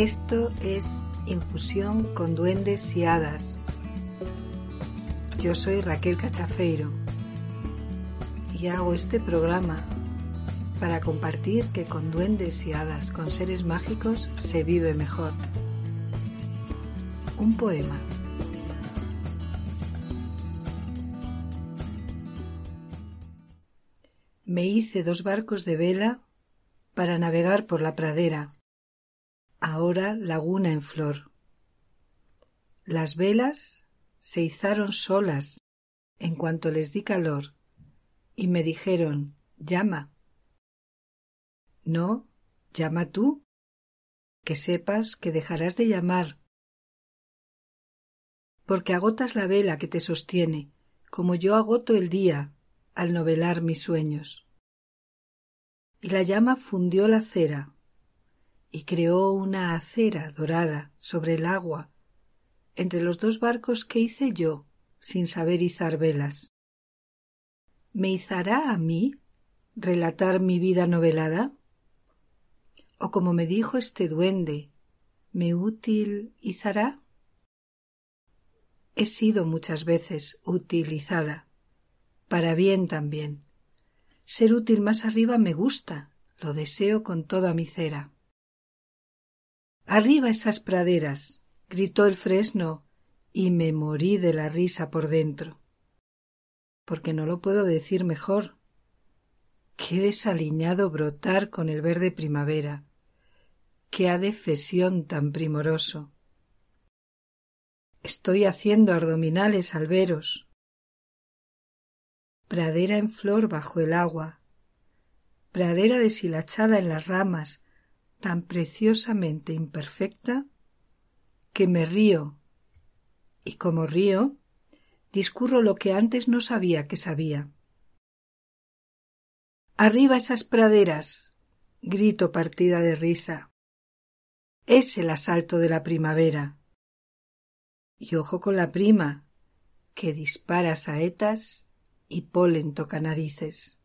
Esto es Infusión con Duendes y Hadas. Yo soy Raquel Cachafeiro y hago este programa para compartir que con duendes y hadas, con seres mágicos, se vive mejor. Un poema. Me hice dos barcos de vela para navegar por la pradera ahora laguna en flor. Las velas se izaron solas en cuanto les di calor y me dijeron llama. No, llama tú, que sepas que dejarás de llamar, porque agotas la vela que te sostiene, como yo agoto el día al novelar mis sueños. Y la llama fundió la cera, y creó una acera dorada sobre el agua entre los dos barcos que hice yo sin saber izar velas. ¿Me izará a mí relatar mi vida novelada? ¿O como me dijo este duende, me útil izará? He sido muchas veces utilizada, para bien también. Ser útil más arriba me gusta, lo deseo con toda mi cera. Arriba esas praderas, gritó el fresno, y me morí de la risa por dentro. Porque no lo puedo decir mejor. Qué desaliñado brotar con el verde primavera. Qué adefesión tan primoroso. Estoy haciendo abdominales al veros. Pradera en flor bajo el agua, pradera deshilachada en las ramas, tan preciosamente imperfecta que me río y como río, discurro lo que antes no sabía que sabía. Arriba esas praderas, grito partida de risa. Es el asalto de la primavera. Y ojo con la prima, que dispara saetas y polen toca narices.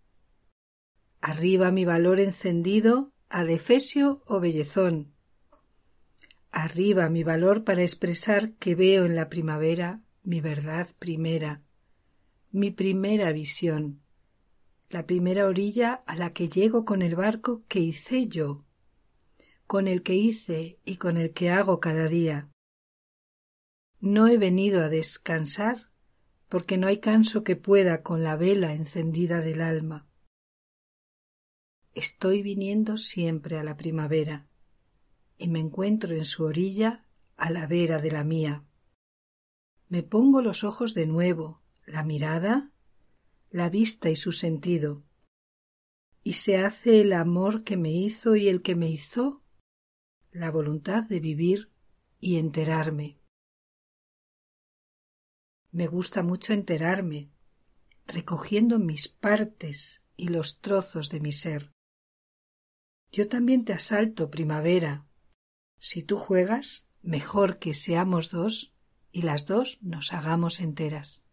Arriba mi valor encendido adefesio o bellezón. Arriba mi valor para expresar que veo en la primavera mi verdad primera, mi primera visión, la primera orilla a la que llego con el barco que hice yo, con el que hice y con el que hago cada día. No he venido a descansar porque no hay canso que pueda con la vela encendida del alma. Estoy viniendo siempre a la primavera y me encuentro en su orilla a la vera de la mía. Me pongo los ojos de nuevo, la mirada, la vista y su sentido, y se hace el amor que me hizo y el que me hizo, la voluntad de vivir y enterarme. Me gusta mucho enterarme, recogiendo mis partes y los trozos de mi ser. Yo también te asalto, primavera. Si tú juegas, mejor que seamos dos y las dos nos hagamos enteras.